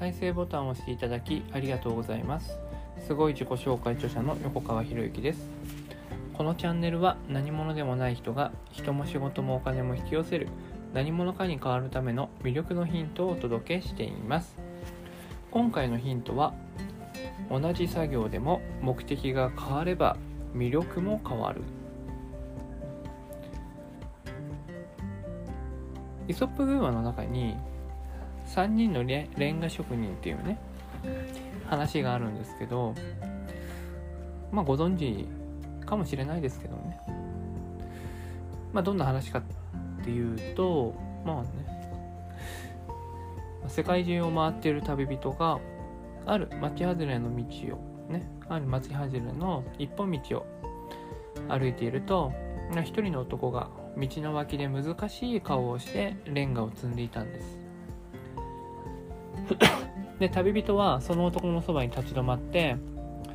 再生ボタンを押していただきありがとうございます。すごい自己紹介著者の横川博之です。このチャンネルは何者でもない人が人も仕事もお金も引き寄せる何者かに変わるための魅力のヒントをお届けしています。今回のヒントは同じ作業でも目的が変われば魅力も変わる。イソップ寓話の中に3人のレンガ職人っていうね話があるんですけどまあご存知かもしれないですけどね。まあどんな話かっていうとまあね世界中を回っている旅人がある町外れの道をねある町外れの一本道を歩いていると一人の男が道の脇で難しい顔をしてレンガを積んでいたんです。で旅人はその男のそばに立ち止まって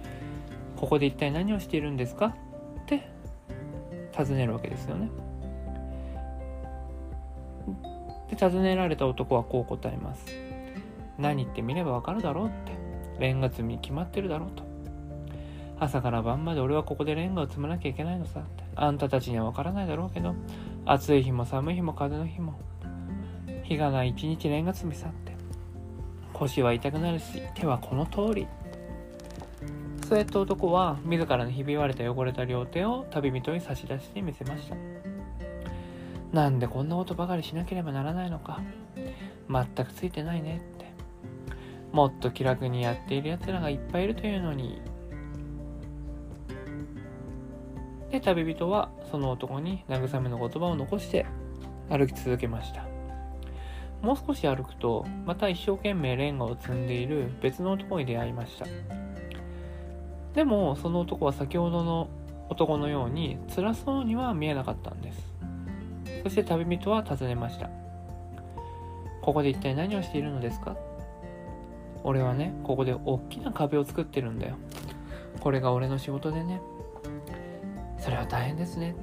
「ここで一体何をしているんですか?」って尋ねるわけですよね。で尋ねられた男はこう答えます「何って見ればわかるだろう」って。レンガ積み決まってるだろうと。朝から晩まで俺はここでレンガを積まなきゃいけないのさって。あんたたちにはわからないだろうけど暑い日も寒い日も風の日も日がない一日レンガ積みさって。腰は痛くなるし手はこの通り。そうやって男は自らのひび割れた汚れた両手を旅人に差し出して見せました。なんでこんなことばかりしなければならないのか。全くついてないねって。もっと気楽にやっている奴らがいっぱいいるというのに。で旅人はその男に慰めの言葉を残して歩き続けました。もう少し歩くとまた一生懸命レンガを積んでいる別の男に出会いました。でもその男は先ほどの男のように辛そうには見えなかったんです。そして旅人は尋ねました。ここで一体何をしているのですか？俺はねここで大きな壁を作ってるんだよ。これが俺の仕事でね。それは大変ですね。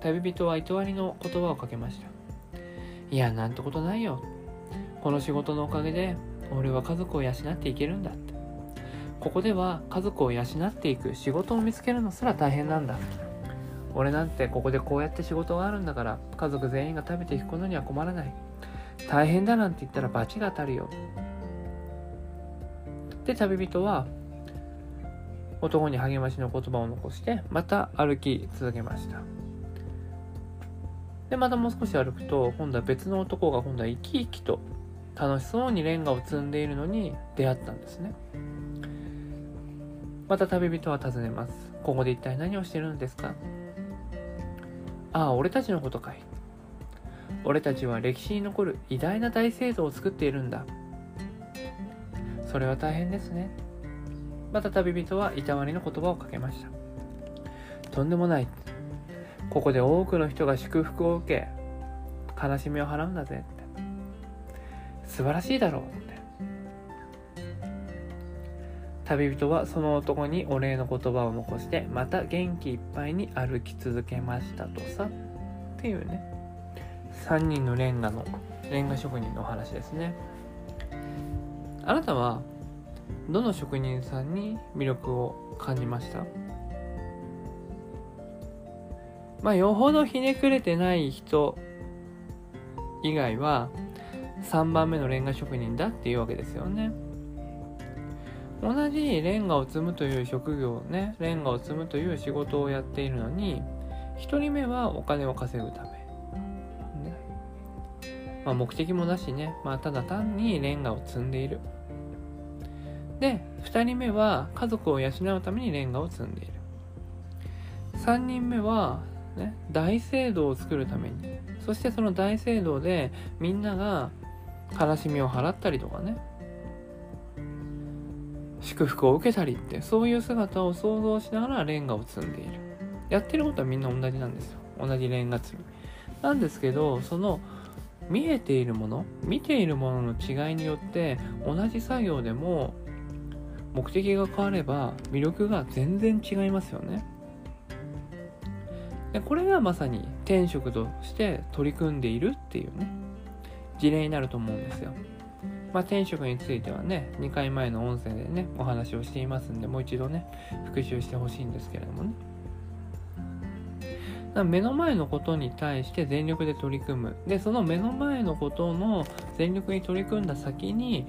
旅人は糸割りの言葉をかけました。いやなんてことないよ。この仕事のおかげで俺は家族を養っていけるんだって。ここでは家族を養っていく仕事を見つけるのすら大変なんだ。俺なんてここでこうやって仕事があるんだから家族全員が食べていくことには困らない。大変だなんて言ったら罰が当たるよ。で旅人は男に励ましの言葉を残してまた歩き続けました。でまたもう少し歩くと今度は別の男が今度は生き生きと楽しそうにレンガを積んでいるのに出会ったんですね。また旅人は尋ねます。ここで一体何をしてるんですか？ああ俺たちのことかい。俺たちは歴史に残る偉大な大聖堂を作っているんだ。それは大変ですね。また旅人はいたわりの言葉をかけました。とんでもない。ここで多くの人が祝福を受け悲しみを払うんだぜって。素晴らしいだろうって。旅人はその男にお礼の言葉を残してまた元気いっぱいに歩き続けましたとさっていうね。3人のレンガのレンガ職人のお話ですね。あなたはどの職人さんに魅力を感じました？まあよほどひねくれてない人以外は3番目のレンガ職人だっていうわけですよね。同じレンガを積むという職業ねレンガを積むという仕事をやっているのに1人目はお金を稼ぐため、ね。まあ、目的もなしね、まあ、ただ単にレンガを積んでいる。で2人目は家族を養うためにレンガを積んでいる。3人目は、ね、大聖堂を作るために。そしてその大聖堂でみんなが悲しみを払ったりとかね。祝福を受けたりってそういう姿を想像しながらレンガを積んでいる。やってることはみんな同じなんですよ。同じレンガ積み。なんですけどその見えているもの見ているものの違いによって同じ作業でも目的が変われば魅力が全然違いますよね。でこれがまさに転職として取り組んでいるっていうね事例になると思うんですよまあ、転職についてはね、2回前の音声でね、お話をしていますんで、もう一度ね、復習してほしいんですけれどもね。目の前のことに対して全力で取り組む。で、その目の前のことの全力に取り組んだ先に、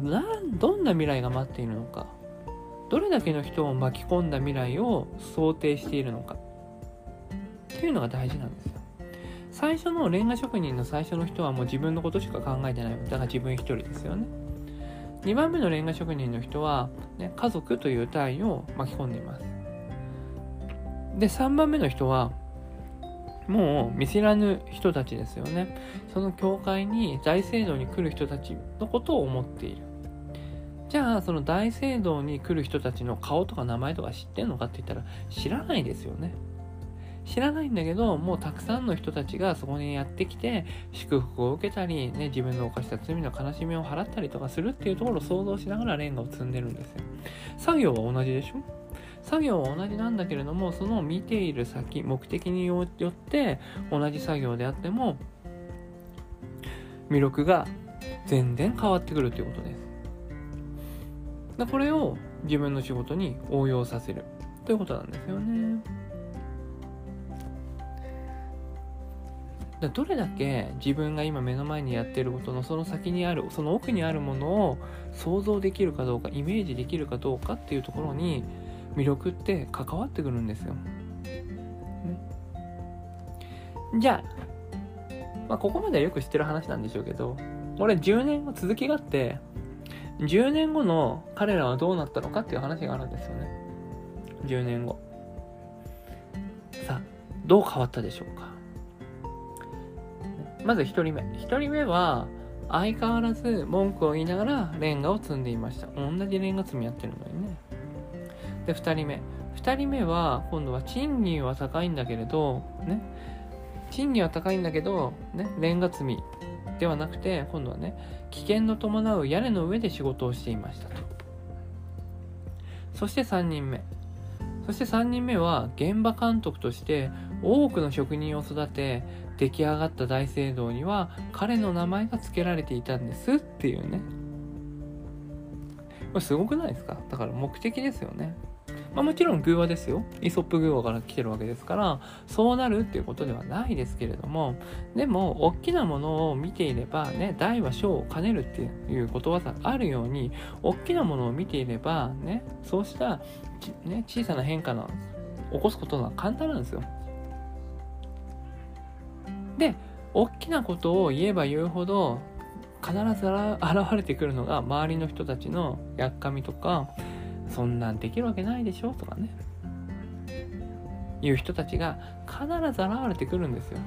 などんな未来が待っているのか。どれだけの人を巻き込んだ未来を想定しているのか。っていうのが大事なんですよ。最初のレンガ職人の最初の人はもう自分のことしか考えてない。だから自分一人ですよね。2番目のレンガ職人の人は、ね、家族という単位を巻き込んでいます。で3番目の人はもう見知らぬ人たちですよね。その教会に大聖堂に来る人たちのことを思っている。じゃあその大聖堂に来る人たちの顔とか名前とか知ってんのかって言ったら知らないですよね。知らないんだけどもうたくさんの人たちがそこにやってきて祝福を受けたり、ね、自分の犯した罪の悲しみを払ったりとかするっていうところを想像しながらレンガを積んでるんですよ。作業は同じでしょ？作業は同じなんだけれどもその見ている先目的によって同じ作業であっても魅力が全然変わってくるということです。これを自分の仕事に応用させるということなんですよね。どれだけ自分が今目の前にやってることのその先にあるその奥にあるものを想像できるかどうかイメージできるかどうかっていうところに魅力って関わってくるんですよ。ね、じゃあ、まあ、ここまではよく知ってる話なんでしょうけど俺10年後続きがあって10年後の彼らはどうなったのかっていう話があるんですよね。10年後。さあ、どう変わったでしょうか？まず1人目。1人目は、相変わらず文句を言いながらレンガを積んでいました。同じレンガ積みやってるのにね。で、2人目。2人目は、今度は賃金は高いんだけれど、ね。賃金は高いんだけど、ね、レンガ積みではなくて、今度はね、危険の伴う屋根の上で仕事をしていましたと。そして3人目。そして3人目は現場監督として多くの職人を育て出来上がった大聖堂には彼の名前が付けられていたんですっていうねこれすごくないですか？だから目的ですよねまあ、もちろん偶話ですよ。イソップ偶話から来てるわけですから、そうなるっていうことではないですけれども、でも、大きなものを見ていれば、ね、大は小を兼ねるっていうことわざあるように、大きなものを見ていれば、ね、そうした、ね、小さな変化の起こすことが簡単なんですよ。で、大きなことを言えば言うほど、必ず現れてくるのが周りの人たちのやっかみとか、そんなんできるわけないでしょとかね。いう人たちが必ず現れてくるんですよ。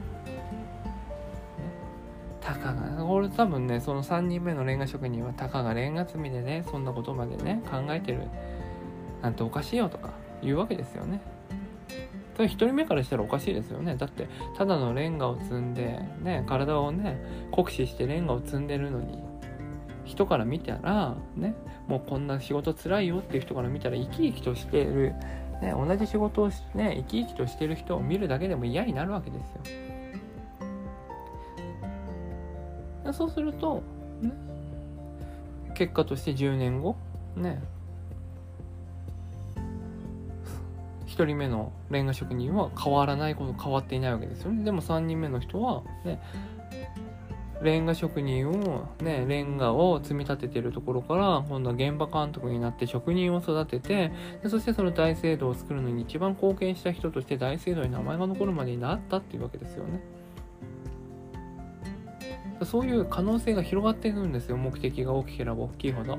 たかが、俺多分ね、その3人目のレンガ職人はたかがレンガ積みでね、そんなことまでね、考えてるなんておかしいよとか言うわけですよね。それ1人目からしたらおかしいですよね。だって、ただのレンガを積んで、ね、体をね、酷使してレンガを積んでるのに、人から見たら、ね、もうこんな仕事つらいよっていう人から見たら、生き生きとしてる、ね、同じ仕事をね、生き生きとしてる人を見るだけでも嫌になるわけですよ。そうすると、ね、結果として10年後、ね、1人目のレンガ職人は変わらないこと変わっていないわけですよね。でも3人目の人はねレンガ職人をねレンガを積み立ててるところから今度は現場監督になって職人を育ててでそしてその大聖堂を作るのに一番貢献した人として大聖堂に名前が残るまでになったっていうわけですよね。そういう可能性が広がっていくんですよ。目的が大きければ大きいほど。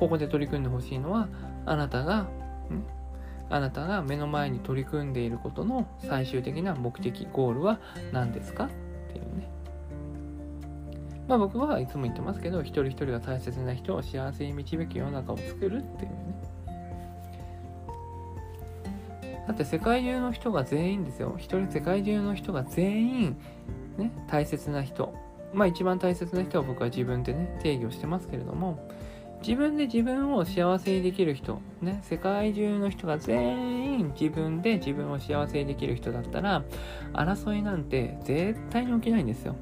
ここで取り組んでほしいのはあなたが、あなたが目の前に取り組んでいることの最終的な目的ゴールは何ですか？っていうね。まあ僕はいつも言ってますけど一人一人が大切な人を幸せに導く世の中を作るっていうね。だって世界中の人が全員ですよ。一人世界中の人が全員ね大切な人。まあ一番大切な人は僕は自分でね定義をしてますけれども自分で自分を幸せにできる人、ね、世界中の人が全員自分で自分を幸せにできる人だったら、争いなんて絶対に起きないんですよ。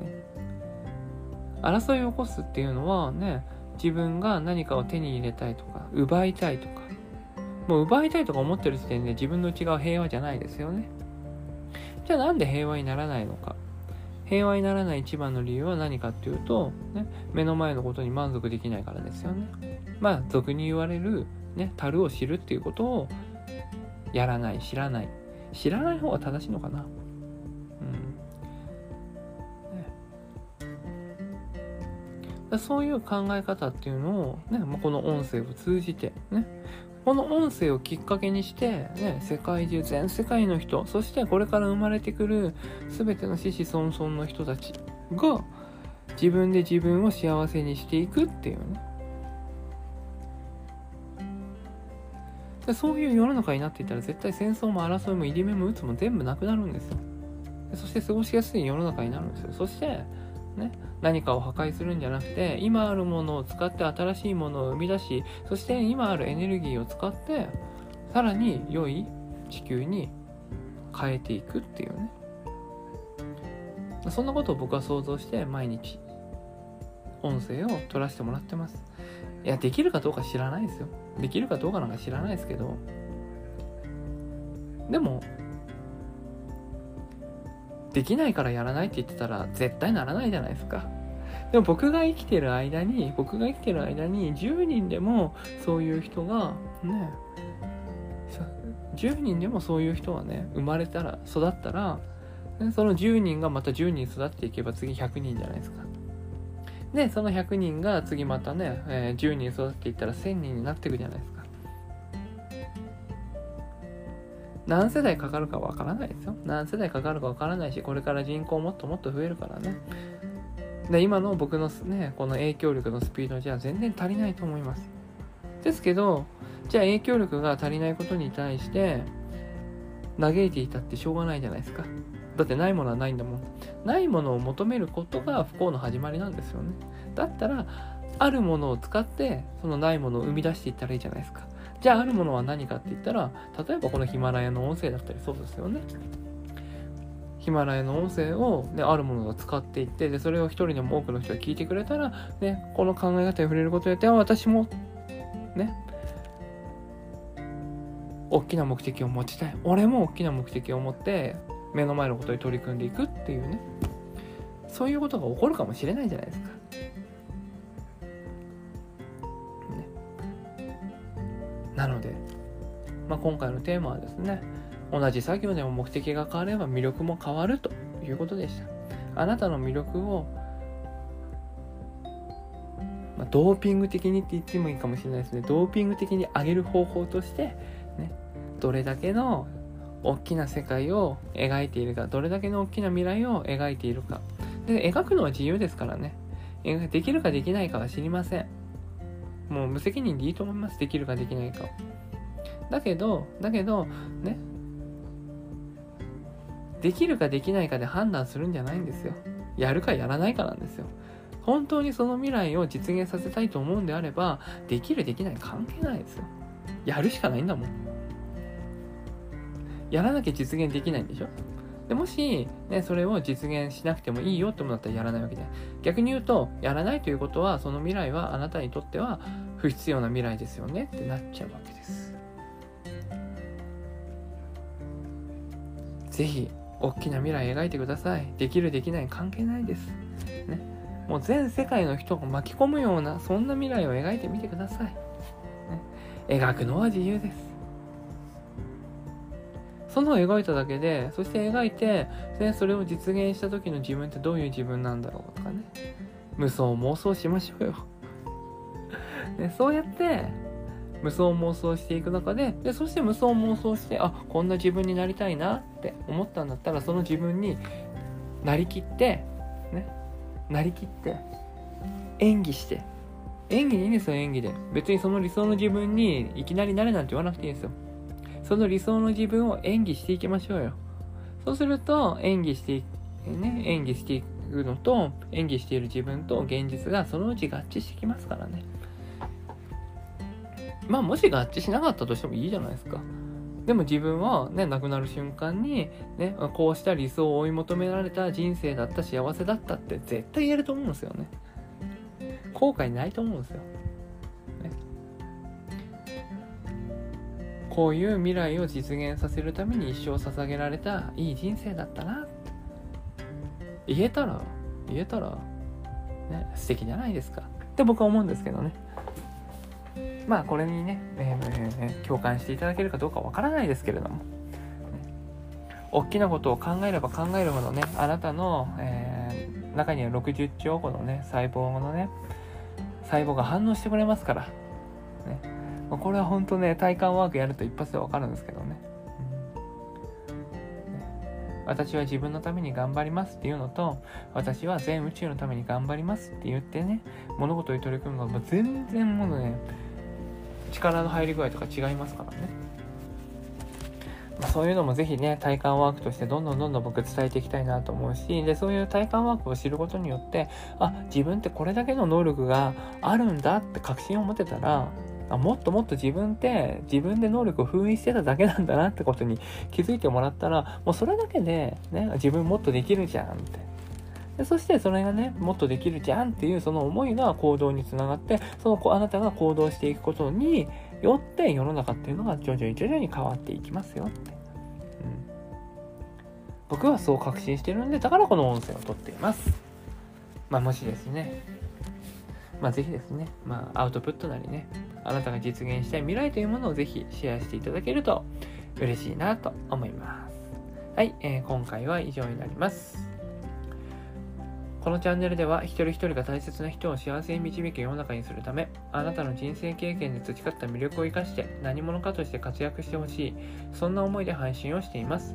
ね、争いを起こすっていうのはね、自分が何かを手に入れたいとか、奪いたいとか、もう奪いたいとか思ってる時点で自分の内側平和じゃないですよね。じゃあなんで平和にならないのか。平和にならない一番の理由は何かっていうと、ね、目の前のことに満足できないからですよね。まあ俗に言われる、ね、樽を知るっていうことをやらない知らない。知らない方が正しいのかな。そういう考え方っていうのを、ね、この音声を通じて、ね、この音声をきっかけにして、ね、世界中全世界の人そしてこれから生まれてくる全ての子々孫々の人たちが自分で自分を幸せにしていくっていうね。でそういう世の中になっていたら絶対戦争も争いも入り目も打つも全部なくなるんですよ。そして過ごしやすい世の中になるんですよ。そしてね、何かを破壊するんじゃなくて今あるものを使って新しいものを生み出しそして今あるエネルギーを使ってさらに良い地球に変えていくっていうね。そんなことを僕は想像して毎日音声を取らせてもらってます。いやできるかどうか知らないですよ。できるかどうかなんか知らないですけど。でもできないからやらないって言ってたら絶対ならないじゃないですか。でも僕が生きてる間に、僕が生きてる間に10人でもそういう人がね、10人でもそういう人がね、生まれたら、育ったら、その10人がまた10人育っていけば次100人じゃないですか。で、その100人が次またね、え、10人育っていったら1000人になっていくじゃないですか。何世代かかるかわからないですよ。何世代かかるかわからないし、これから人口もっともっと増えるからね。で、今の僕のね、この影響力のスピードじゃ全然足りないと思います。ですけど、じゃあ影響力が足りないことに対して、嘆いていたってしょうがないじゃないですか。だってないものはないんだもん。ないものを求めることが不幸の始まりなんですよね。だったら、あるものを使って、そのないものを生み出していったらいいじゃないですか。じゃああるものは何かって言ったら例えばこのヒマラヤの音声だったりそうですよね。ヒマラヤの音声を、ね、あるものが使っていってでそれを一人でも多くの人が聞いてくれたら、ね、この考え方に触れることによって私もね大きな目的を持ちたい。俺も大きな目的を持って目の前のことに取り組んでいくっていうね。そういうことが起こるかもしれないじゃないですか。なので、まあ、今回のテーマはですね同じ作業でも目的が変われば魅力も変わるということでした。あなたの魅力を、ま、ドーピング的にって言ってもいいかもしれないですね。ドーピング的に上げる方法として、ね、どれだけの大きな世界を描いているかどれだけの大きな未来を描いているか。で描くのは自由ですからね。できるかできないかは知りません。もう無責任でいいと思います。できるかできないか。だけど、だけど、ね。できるかできないかで判断するんじゃないんですよ。やるかやらないかなんですよ。本当にその未来を実現させたいと思うんであれば、できるできない関係ないですよ。やるしかないんだもん。やらなきゃ実現できないんでしょでもし、ね、それを実現しなくてもいいよって思ったらやらないわけで逆に言うとやらないということはその未来はあなたにとっては不必要な未来ですよねってなっちゃうわけです。是非大きな未来描いてください。できるできない関係ないです、ね、もう全世界の人を巻き込むようなそんな未来を描いてみてください、ね、描くのは自由です。その描いただけでそして描いてでそれを実現した時の自分ってどういう自分なんだろうとかね。無双妄想しましょうよ。で そうやって無双妄想していく中ででそして無双妄想してあこんな自分になりたいなって思ったんだったらその自分になりきってねなりきって演技して。演技でいいんですよ演技で。別にその理想の自分にいきなりなれなんて言わなくていいんですよ。その理想の自分を演技していきましょうよ。そうすると、演技していね、演技していくのと、演技している自分と現実がそのうち合致してきますからね。まあ、もし合致しなかったとしてもいいじゃないですか。でも自分はね、亡くなる瞬間に、ね、こうした理想を追い求められた人生だった、幸せだったって絶対言えると思うんですよね。後悔ないと思うんですよ、こういう未来を実現させるために一生捧げられたいい人生だったなって。言えたら言えたらね素敵じゃないですか。って僕は思うんですけどね。まあこれにね、えー、共感していただけるかどうかわからないですけれども、ね、大きなことを考えれば考えるほどねあなたの、えー、中には60兆個のね細胞のね細胞が反応してくれますから、ね、これは本当ね体感ワークやると一発でわかるんですけどねうん私は自分のために頑張りますっていうのと、私は全宇宙のために頑張りますって言ってね、物事に取り組むのが全然ものね、力の入り具合とか違いますからね。ま、そういうのもぜひね、体感ワークとしてどんどんどんどん僕伝えていきたいなと思うし、で、そういう体感ワークを知ることによって、あ、自分ってこれだけの能力があるんだって確信を持てたら、あもっともっと自分って自分で能力を封印してただけなんだなってことに気づいてもらったら、もうそれだけで、ね、自分もっとできるじゃんって。でそしてそれがね、もっとできるじゃんっていうその思いが行動につながって、そのあなたが行動していくことによって世の中っていうのが徐々に徐々に変わっていきますよって。うん、僕はそう確信してるんで、だからこの音声を撮っています。まあもしですね、まあぜひですね、まあアウトプットなりね、あなたが実現したい未来というものをぜひシェアしていただけると嬉しいなと思います。はい、えー、今回は以上になります。このチャンネルでは一人一人が大切な人を幸せに導く世の中にするためあなたの人生経験で培った魅力を生かして何者かとして活躍してほしいそんな思いで配信をしています